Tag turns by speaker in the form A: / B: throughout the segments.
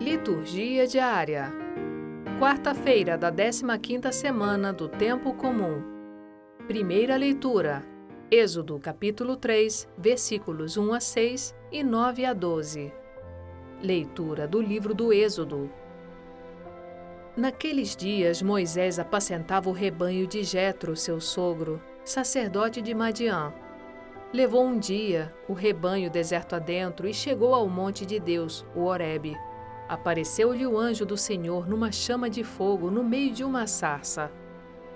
A: Liturgia diária. Quarta-feira da 15ª semana do tempo comum. Primeira leitura. Êxodo capítulo 3, versículos 1 a 6 e 9 a 12. Leitura do livro do Êxodo. Naqueles dias Moisés apacentava o rebanho de Jetro, seu sogro, sacerdote de Madiã. Levou um dia o rebanho deserto adentro e chegou ao monte de Deus, o Horebe. Apareceu-lhe o anjo do Senhor numa chama de fogo no meio de uma sarça.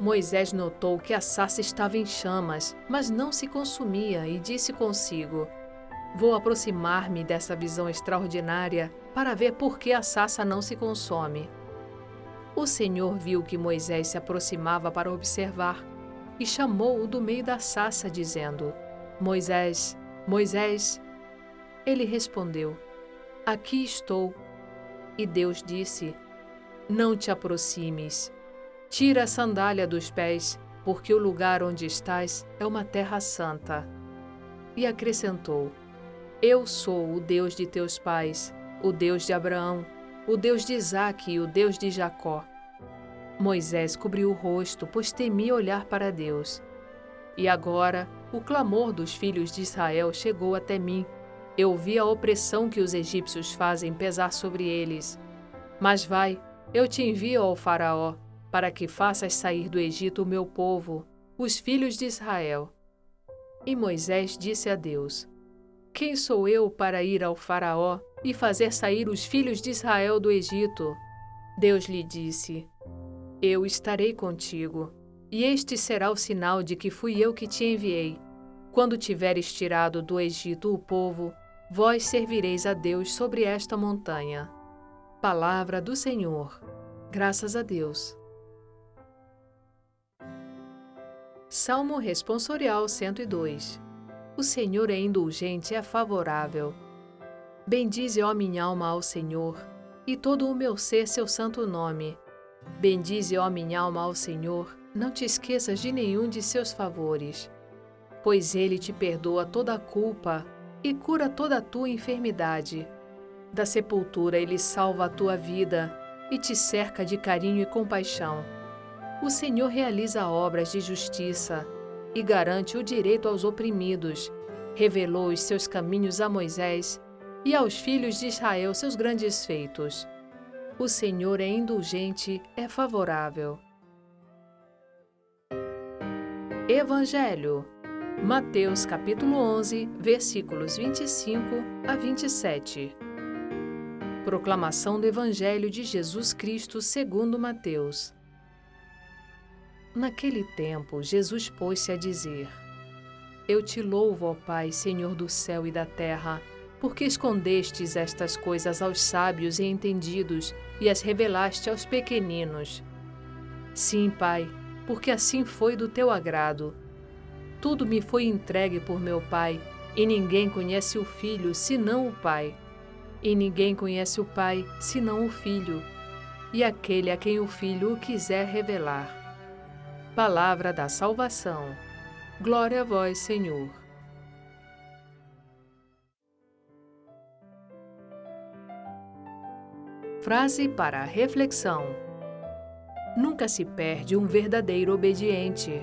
A: Moisés notou que a sarça estava em chamas, mas não se consumia e disse consigo: Vou aproximar-me dessa visão extraordinária para ver por que a sarça não se consome. O Senhor viu que Moisés se aproximava para observar e chamou-o do meio da sarça, dizendo: Moisés, Moisés. Ele respondeu: Aqui estou. E Deus disse: Não te aproximes. Tira a sandália dos pés, porque o lugar onde estás é uma terra santa. E acrescentou: Eu sou o Deus de teus pais, o Deus de Abraão, o Deus de Isaque e o Deus de Jacó. Moisés cobriu o rosto, pois temia olhar para Deus. E agora o clamor dos filhos de Israel chegou até mim eu vi a opressão que os egípcios fazem pesar sobre eles. Mas vai, eu te envio ao Faraó, para que faças sair do Egito o meu povo, os filhos de Israel. E Moisés disse a Deus: Quem sou eu para ir ao Faraó e fazer sair os filhos de Israel do Egito? Deus lhe disse: Eu estarei contigo, e este será o sinal de que fui eu que te enviei. Quando tiveres tirado do Egito o povo, vós servireis a Deus sobre esta montanha. Palavra do Senhor. Graças a Deus. Salmo Responsorial 102 O Senhor é indulgente e é favorável. Bendize, ó minha alma, ao Senhor, e todo o meu ser seu santo nome. Bendize, ó minha alma, ao Senhor, não te esqueças de nenhum de seus favores, pois ele te perdoa toda a culpa e cura toda a tua enfermidade. Da sepultura ele salva a tua vida e te cerca de carinho e compaixão. O Senhor realiza obras de justiça e garante o direito aos oprimidos. Revelou os seus caminhos a Moisés e aos filhos de Israel seus grandes feitos. O Senhor é indulgente, é favorável. Evangelho Mateus capítulo 11, versículos 25 a 27. Proclamação do Evangelho de Jesus Cristo segundo Mateus. Naquele tempo, Jesus pôs-se a dizer: Eu te louvo, ó Pai, Senhor do céu e da terra, porque escondestes estas coisas aos sábios e entendidos e as revelaste aos pequeninos. Sim, Pai, porque assim foi do teu agrado tudo me foi entregue por meu Pai, e ninguém conhece o Filho senão o Pai. E ninguém conhece o Pai senão o Filho, e aquele a quem o Filho o quiser revelar. Palavra da salvação. Glória a vós, Senhor. Frase para reflexão: Nunca se perde um verdadeiro obediente.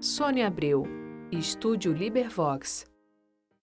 A: Sônia Abreu, Estúdio Libervox.